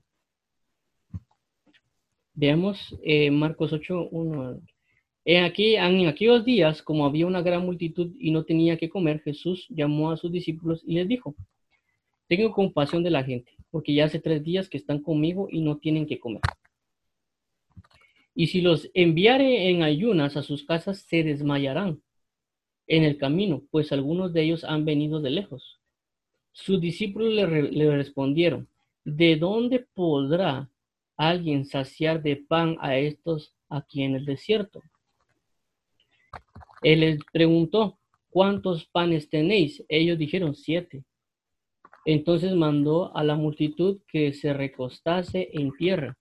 [SPEAKER 1] Veamos eh, Marcos 8, 1. En, aquí, en aquellos días, como había una gran multitud y no tenía que comer, Jesús llamó a sus discípulos y les dijo, tengo compasión de la gente, porque ya hace tres días que están conmigo y no tienen que comer. Y si los enviare en ayunas a sus casas, se desmayarán en el camino, pues algunos de ellos han venido de lejos. Sus discípulos le, respondieron, ¿de dónde podrá alguien saciar de pan a estos aquí en el desierto? Él les preguntó, ¿cuántos panes tenéis? Ellos dijeron, siete. Entonces mandó a la multitud que se recostase en tierra,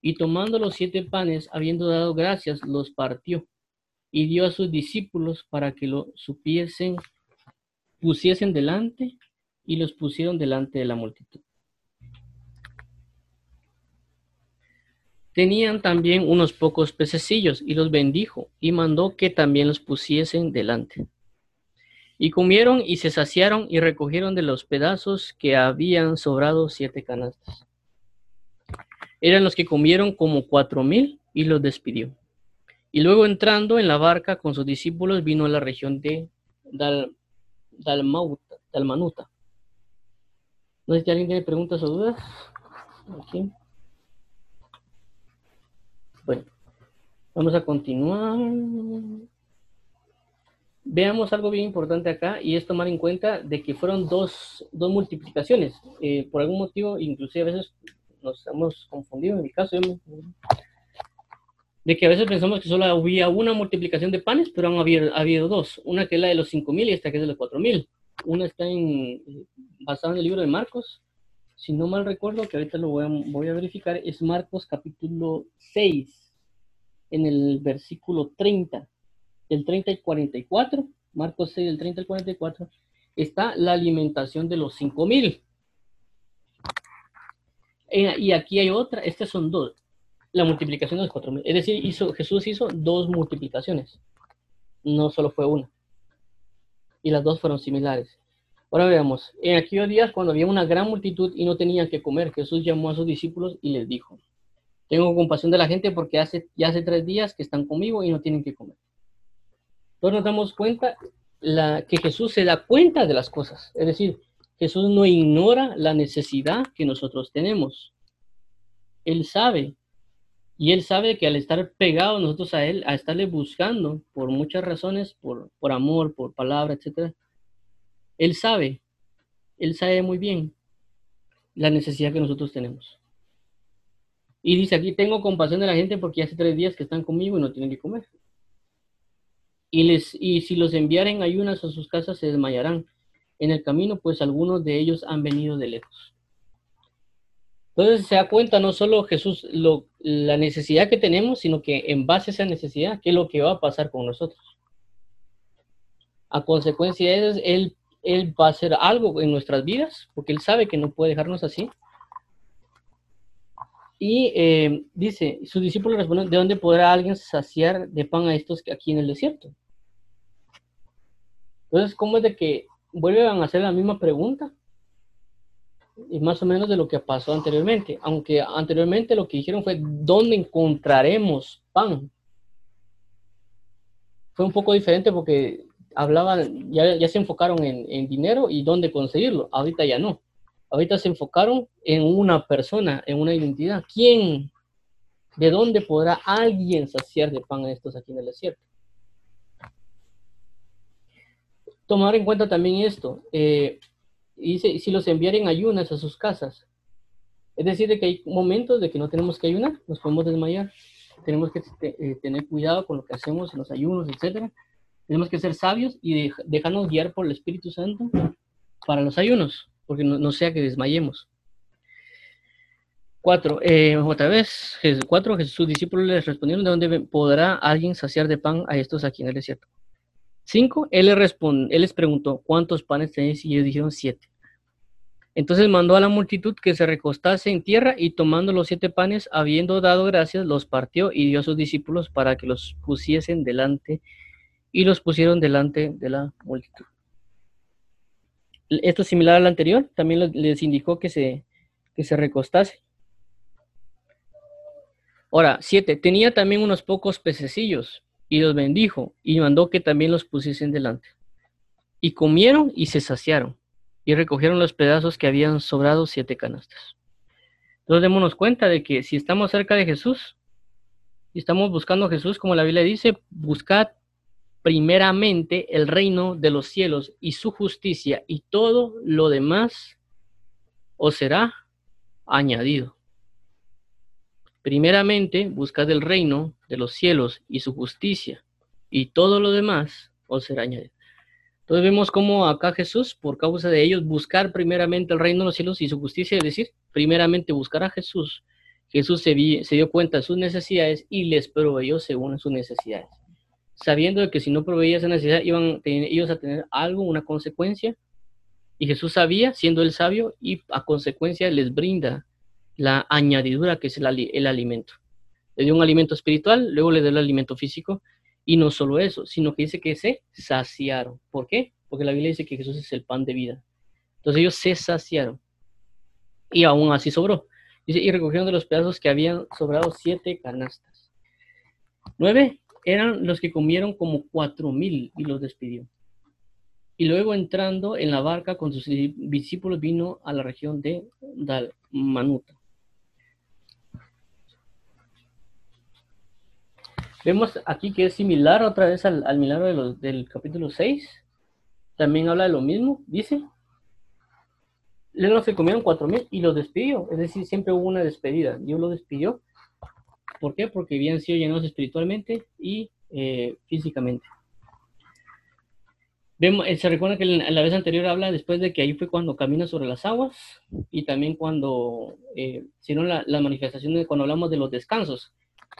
[SPEAKER 1] y tomando los siete panes, habiendo dado gracias, los partió y dio a sus discípulos para que lo supiesen, pusiesen delante y los pusieron delante de la multitud. Tenían también unos pocos pececillos y los bendijo y mandó que también los pusiesen delante. Y comieron y se saciaron y recogieron de los pedazos que habían sobrado siete canastas. Eran los que comieron como cuatro mil y los despidió. Y luego entrando en la barca con sus discípulos vino a la región de Dal, Dalmanuta. No sé si alguien tiene preguntas o dudas. Aquí. Bueno, vamos a continuar. Veamos algo bien importante acá y es tomar en cuenta de que fueron dos, dos multiplicaciones. Eh, por algún motivo, inclusive a veces nos hemos confundido, en mi caso, de que a veces pensamos que solo había una multiplicación de panes, pero han habido, dos. Una que es la de los 5.000 y esta que es de los 4.000. Una está en, basada en el libro de Marcos, si no mal recuerdo, que ahorita lo voy a, voy a verificar, es Marcos capítulo 6, en el versículo 30, del 30 y 44, Marcos 6, del 30 al 44, está la alimentación de los 5000. Eh, y aquí hay otra, estas son dos, la multiplicación de los 4000. Es decir, hizo, Jesús hizo dos multiplicaciones, no solo fue una. Y las dos fueron similares. Ahora veamos, en aquellos días cuando había una gran multitud y no tenían que comer, Jesús llamó a sus discípulos y les dijo, tengo compasión de la gente porque hace, ya hace tres días que están conmigo y no tienen que comer. Entonces nos damos cuenta que Jesús se da cuenta de las cosas, es decir, Jesús no ignora la necesidad que nosotros tenemos. Él sabe, y él sabe que al estar pegados nosotros a él, a estarle buscando por muchas razones, por, por amor, por palabra, etcétera, él sabe, Él sabe muy bien la necesidad que nosotros tenemos. Y dice aquí, tengo compasión de la gente porque hace tres días que están conmigo y no tienen que comer. Y, les, y si los enviaren ayunas a sus casas, se desmayarán en el camino, pues algunos de ellos han venido de lejos. Entonces se da cuenta no solo Jesús la necesidad que tenemos, sino que en base a esa necesidad, ¿qué es lo que va a pasar con nosotros? A consecuencia de eso, Él él va a hacer algo en nuestras vidas, porque Él sabe que no puede dejarnos así. Y eh, dice, sus discípulos responden, ¿de dónde podrá alguien saciar de pan a estos aquí en el desierto? Entonces, ¿cómo es de que vuelven a hacer la misma pregunta? Y más o menos de lo que pasó anteriormente. Aunque anteriormente lo que dijeron fue, ¿dónde encontraremos pan? Fue un poco diferente porque hablaban, ya, ya se enfocaron en, dinero y dónde conseguirlo. Ahorita ya no. Ahorita se enfocaron en una persona, en una identidad. ¿Quién? ¿De dónde podrá alguien saciar de pan a estos aquí en el desierto? Tomar en cuenta también esto. Eh, dice, si los enviaren ayunas a sus casas. Es decir, de que hay momentos de que no tenemos que ayunar, nos podemos desmayar. Tenemos que eh, tener cuidado con lo que hacemos en los ayunos, etcétera tenemos que ser sabios y dejarnos guiar por el Espíritu Santo para los ayunos, porque no, sea que desmayemos. Cuatro, eh, otra vez, cuatro, sus discípulos les respondieron, ¿de dónde podrá alguien saciar de pan a estos aquí en el desierto? Cinco, él les, él les preguntó, ¿cuántos panes tenéis? Y ellos dijeron, siete. Entonces mandó a la multitud que se recostase en tierra y tomando los siete panes, habiendo dado gracias, los partió y dio a sus discípulos para que los pusiesen delante y los pusieron delante de la multitud. Esto es similar al anterior, también les indicó que se, que se recostase. Ahora, siete, tenía también unos pocos pececillos y los bendijo y mandó que también los pusiesen delante. Y comieron y se saciaron y recogieron los pedazos que habían sobrado siete canastas. Entonces démonos cuenta de que si estamos cerca de Jesús y estamos buscando a Jesús, como la Biblia dice, buscad primeramente el reino de los cielos y su justicia y todo lo demás os será añadido. Primeramente buscad el reino de los cielos y su justicia y todo lo demás os será añadido. Entonces vemos cómo acá Jesús, por causa de ellos, buscar primeramente el reino de los cielos y su justicia, es decir, primeramente buscar a Jesús. Jesús se, se dio cuenta de sus necesidades y les proveyó según sus necesidades sabiendo que si no proveía esa necesidad iban ellos a tener algo, una consecuencia. Y Jesús sabía, siendo el sabio, y a consecuencia les brinda la añadidura que es el, alimento. Le dio un alimento espiritual, luego le dio el alimento físico, y no solo eso, sino que dice que se saciaron. ¿Por qué? Porque la Biblia dice que Jesús es el pan de vida. Entonces ellos se saciaron. Y aún así sobró. Dice, y recogieron de los pedazos que habían sobrado siete canastas. Nueve eran los que comieron como cuatro mil y los despidió. Y luego entrando en la barca con sus discípulos vino a la región de Dalmanuta. Vemos aquí que es similar otra vez al, milagro del capítulo 6. También habla de lo mismo, dice. Luego se comieron cuatro mil y los despidió. Es decir, siempre hubo una despedida. Dios lo despidió. ¿Por qué? Porque habían sido llenados espiritualmente y eh, físicamente. Vemos, eh, se recuerda que la vez anterior habla después de que ahí fue cuando camina sobre las aguas y también cuando eh, hicieron la, la manifestación cuando hablamos de los descansos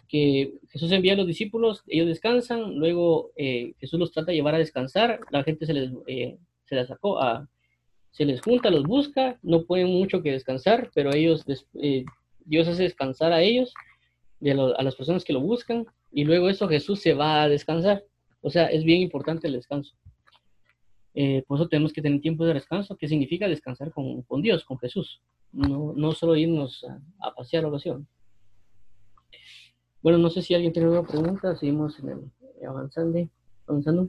[SPEAKER 1] que Jesús envía a los discípulos, ellos descansan, luego eh, Jesús los trata de llevar a descansar, la gente se les, eh, se les sacó a, se les junta, los busca, no pueden mucho que descansar, pero ellos, eh, Dios hace descansar a ellos, a las personas que lo buscan, y luego eso Jesús se va a descansar. O sea, es bien importante el descanso. por eso tenemos que tener tiempo de descanso, que significa descansar con, con Dios, con Jesús, no, no solo irnos a, a pasear oración. Bueno, no sé si alguien tiene una pregunta, seguimos en el, avanzando, avanzando.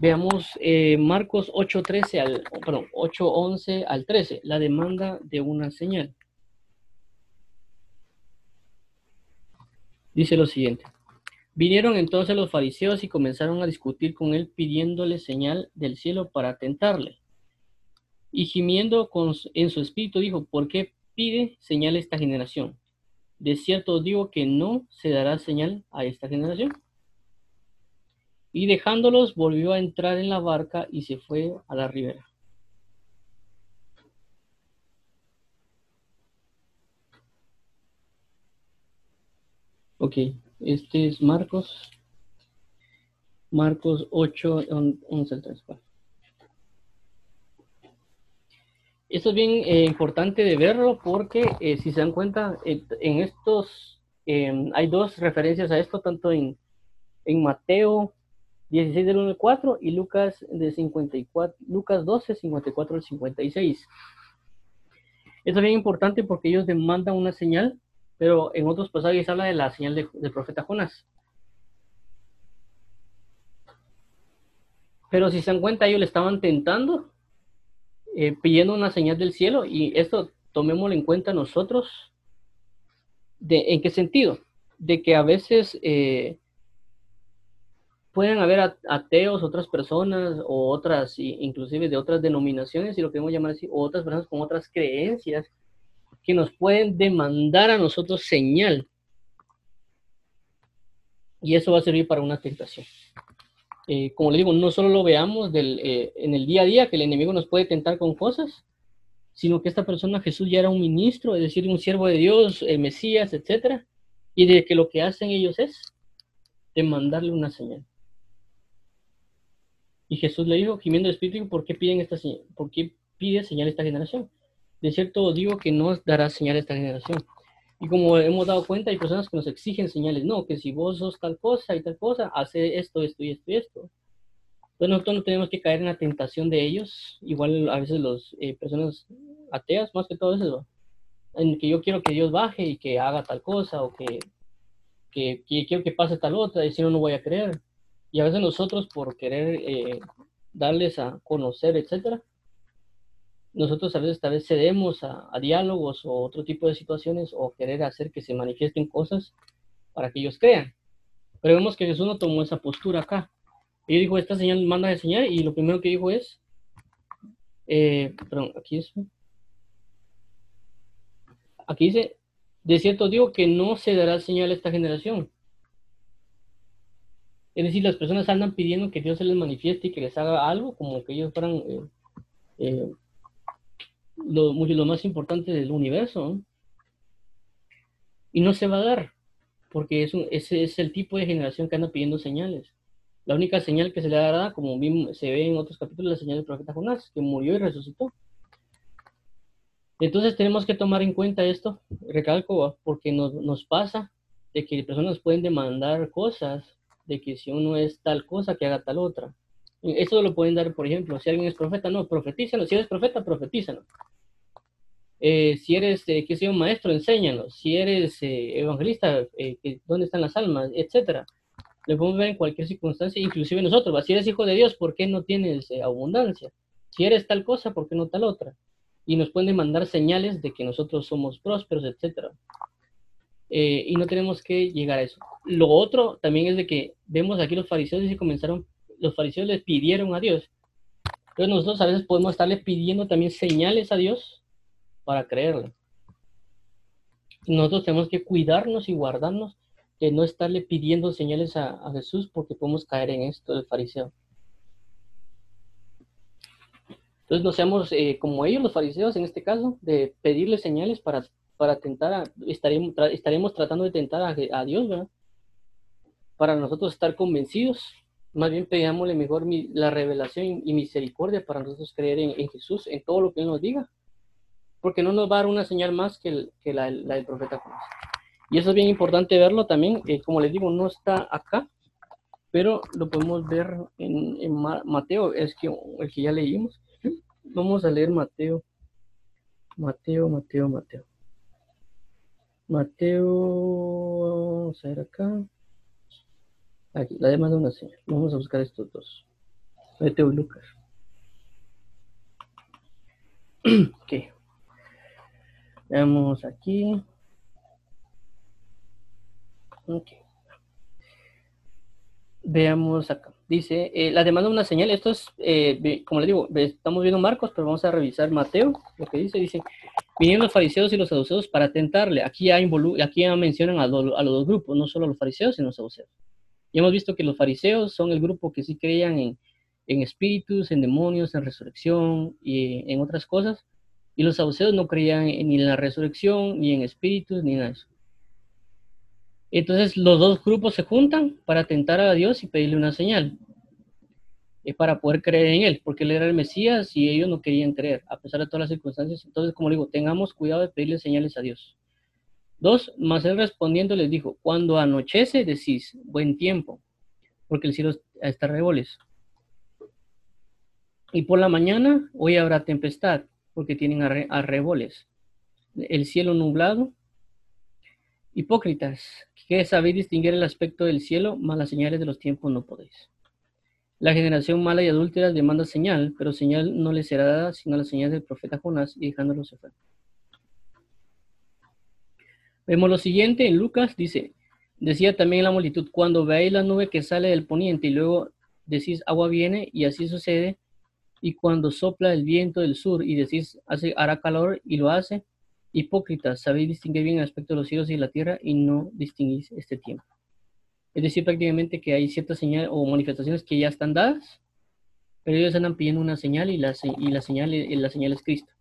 [SPEAKER 1] Veamos eh, Marcos 8.13 al, perdón, 8.11 al 13, la demanda de una señal. Dice lo siguiente. Vinieron entonces los fariseos y comenzaron a discutir con él pidiéndole señal del cielo para tentarle. Y gimiendo con, en su espíritu dijo, ¿por qué pide señal esta generación? De cierto digo que no se dará señal a esta generación. Y dejándolos, volvió a entrar en la barca y se fue a la ribera. Ok, este es Marcos. Marcos 8, 11 al 3. Esto es bien eh, importante de verlo porque eh, si se dan cuenta, eh, en estos em, hay dos referencias a esto, tanto en, en Mateo 16 del 1 al 4 y Lucas, de 54, Lucas 12, 54 al 56. Esto es bien importante porque ellos demandan una señal, pero en otros pasajes habla de la señal del profeta Jonás. Pero si se dan cuenta, ellos le estaban tentando eh, pidiendo una señal del cielo y esto tomémoslo en cuenta nosotros. De, ¿En qué sentido? De que a veces eh, pueden haber ateos, otras personas o otras, inclusive de otras denominaciones, si lo queremos llamar así, o otras personas con otras creencias que nos pueden demandar a nosotros señal. Y eso va a servir para una tentación. Eh, como le digo, no solo lo veamos eh, en el día a día, que el enemigo nos puede tentar con cosas, sino que esta persona, Jesús, ya era un ministro, es decir, un siervo de Dios, el Mesías, etc. Y de que lo que hacen ellos es demandarle una señal. Y Jesús le dijo, gimiendo el Espíritu, ¿por qué piden esta señal? ¿Por qué pide señal esta generación? De cierto digo que no dará señal a esta generación. Y como hemos dado cuenta, hay personas que nos exigen señales, no, que si vos sos tal cosa y tal cosa, hace esto, esto y esto y esto. Entonces nosotros no tenemos que caer en la tentación de ellos, igual a veces las eh, personas ateas, más que todo eso, en que yo quiero que Dios baje y que haga tal cosa, o que, que, quiero que pase tal otra, y si no, no voy a creer. Y a veces nosotros por querer eh, darles a conocer, etcétera, nosotros a veces tal vez cedemos a, diálogos o otro tipo de situaciones o querer hacer que se manifiesten cosas para que ellos crean. Pero vemos que Jesús no tomó esa postura acá. Él dijo, esta señal manda de señal y lo primero que dijo es, eh, perdón, aquí es, aquí dice, de cierto digo que no se dará señal a esta generación. Es decir, las personas andan pidiendo que Dios se les manifieste y que les haga algo, como que ellos fueran eh, eh, lo, lo más importante del universo. Y no se va a dar, porque es ese es el tipo de generación que anda pidiendo señales. La única señal que se le dará, como se ve en otros capítulos, la señal del profeta Jonás, que murió y resucitó. Entonces tenemos que tomar en cuenta esto, recalco, porque nos, nos pasa de que personas pueden demandar cosas, de que si uno es tal cosa, que haga tal otra. Eso lo pueden dar, por ejemplo, si alguien es profeta, no, profetízalo. Si eres profeta, profetízalo. Eh, si eres, eh, que sea un maestro, enséñalo. Si eres eh, evangelista, ¿dónde están las almas? Etcétera. Lo podemos ver en cualquier circunstancia, inclusive nosotros. Si eres hijo de Dios, ¿por qué no tienes abundancia? Si eres tal cosa, ¿por qué no tal otra? Y nos pueden mandar señales de que nosotros somos prósperos, etcétera. y no tenemos que llegar a eso. Lo otro también es de que vemos aquí los fariseos y comenzaron, los fariseos les pidieron a Dios. Entonces nosotros a veces podemos estarle pidiendo también señales a Dios para creerle. Nosotros tenemos que cuidarnos y guardarnos de no estarle pidiendo señales a, Jesús porque podemos caer en esto del fariseo. Entonces no seamos eh, como ellos, los fariseos en este caso, de pedirle señales para, para tentar, a, estaremos, estaremos tratando de tentar a, Dios, ¿verdad? Para nosotros estar convencidos, más bien pedámosle mejor la revelación y misericordia para nosotros creer en, en Jesús, en todo lo que Él nos diga porque no nos va a dar una señal más que, la, del profeta Jonás. Y eso es bien importante verlo también, como les digo, no está acá, pero lo podemos ver en, Mateo, es que el que ya leímos. Vamos a leer Mateo, Mateo, Mateo, Mateo. Mateo, vamos a ver acá. Aquí, la demanda de una señal. Vamos a buscar estos dos. Y Lucas. ok. Veamos aquí. Veamos acá. Dice, eh, la demanda de una señal. Esto es, eh, como le digo, estamos viendo Marcos, pero vamos a revisar Mateo. Lo que dice, dice, vinieron los fariseos y los saduceos para tentarle. Aquí ya, aquí mencionan a, a, los dos grupos, no solo a los fariseos, sino a los saduceos. Y hemos visto que los fariseos son el grupo que sí creían en, en espíritus, en demonios, en resurrección y en otras cosas. Y los saduceos no creían ni en la resurrección, ni en espíritus, ni nada de eso. Entonces los dos grupos se juntan para tentar a Dios y pedirle una señal. Es para poder creer en Él, porque Él era el Mesías y ellos no querían creer, a pesar de todas las circunstancias. Entonces, como digo, tengamos cuidado de pedirle señales a Dios. Dos, más Él respondiendo les dijo, cuando anochece decís, buen tiempo, porque el cielo está reboles. Y por la mañana, hoy habrá tempestad, porque tienen arreboles. El cielo nublado. Hipócritas, que sabéis distinguir el aspecto del cielo, malas señales de los tiempos no podéis. La generación mala y adúltera demanda señal, pero señal no le será dada sino la señal del profeta Jonás y dejándolo se. Vemos lo siguiente en Lucas, dice, decía también la multitud, cuando veáis la nube que sale del poniente y luego decís agua viene y así sucede, y cuando sopla el viento del sur y decís, hace, hará calor y lo hace, hipócritas, sabéis distinguir bien el aspecto de los cielos y la tierra y no distinguís este tiempo. Es decir, prácticamente que hay ciertas señales o manifestaciones que ya están dadas, pero ellos andan pidiendo una señal y la, y la, señal, la señal es Cristo.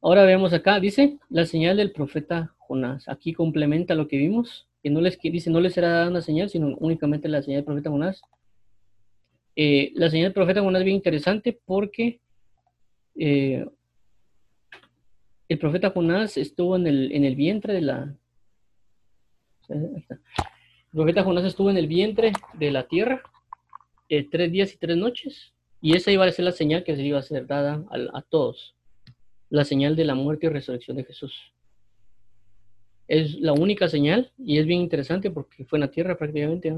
[SPEAKER 1] Ahora veamos acá, dice la señal del profeta Jonás. Aquí complementa lo que vimos, que no les dice, no les será dada una señal, sino únicamente la señal del profeta Jonás. Eh, la señal del profeta Jonás es bien interesante porque eh, el profeta Jonás estuvo en el, en el vientre de la... El profeta Jonás estuvo en el vientre de la tierra eh, tres días y tres noches y esa iba a ser la señal que se iba a ser dada a, todos. La señal de la muerte y resurrección de Jesús. Es la única señal y es bien interesante porque fue en la tierra prácticamente.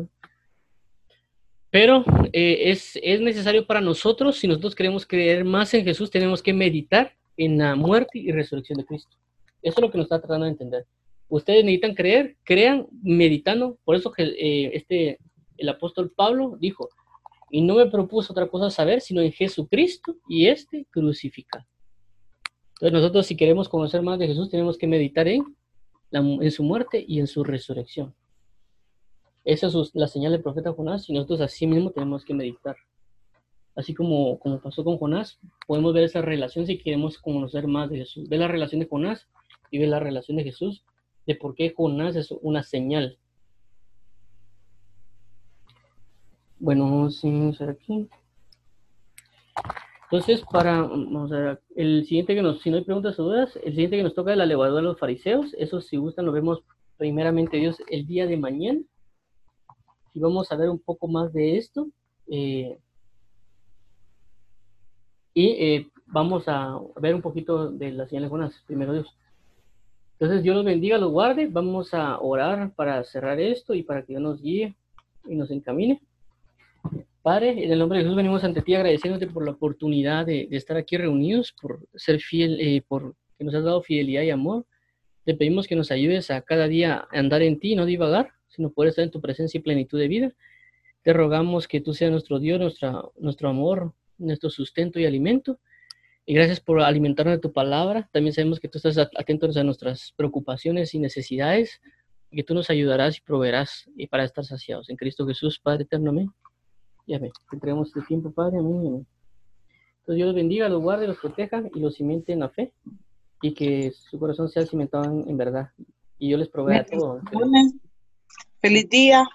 [SPEAKER 1] Pero eh, es, necesario para nosotros, si nosotros queremos creer más en Jesús, tenemos que meditar en la muerte y resurrección de Cristo. Eso es lo que nos está tratando de entender. Ustedes necesitan creer, crean meditando. Por eso que eh, este, el apóstol Pablo dijo, y no me propuso otra cosa saber, sino en Jesucristo y este crucificado. Entonces nosotros si queremos conocer más de Jesús, tenemos que meditar en, su muerte y en su resurrección. Esa es la señal del profeta Jonás y nosotros así mismo tenemos que meditar. Así como, pasó con Jonás, podemos ver esa relación si queremos conocer más de Jesús. Ve la relación de Jonás y ve la relación de Jesús, de por qué Jonás es una señal. Bueno, vamos a aquí. Entonces, para, vamos a el siguiente que nos, si no hay preguntas o dudas, el siguiente que nos toca es la levadura de los fariseos. Eso, si gustan, lo vemos primeramente Dios el día de mañana. Y vamos a ver un poco más de esto. Eh, y eh, vamos a ver un poquito de las señales buenas, primero Dios. Entonces, Dios los bendiga, los guarde. Vamos a orar para cerrar esto y para que Dios nos guíe y nos encamine. Padre, en el nombre de Jesús venimos ante ti agradeciéndote por la oportunidad de, estar aquí reunidos, por ser fiel, eh, por que nos has dado fidelidad y amor. Te pedimos que nos ayudes a cada día a andar en ti, no divagar, sino poder estar en tu presencia y plenitud de vida. Te rogamos que tú seas nuestro Dios, nuestra, nuestro amor, nuestro sustento y alimento. Y gracias por alimentarnos de tu palabra. También sabemos que tú estás atento a nuestras preocupaciones y necesidades, y que tú nos ayudarás y proveerás y para estar saciados. En Cristo Jesús, Padre eterno, amén. Y amén. Te entregamos este tiempo, Padre, amén, amén. Entonces Dios los bendiga, los guarde, los proteja y los cimente en la fe y que su corazón sea cimentado en, verdad. Y yo les provea todo.
[SPEAKER 2] Feliz día.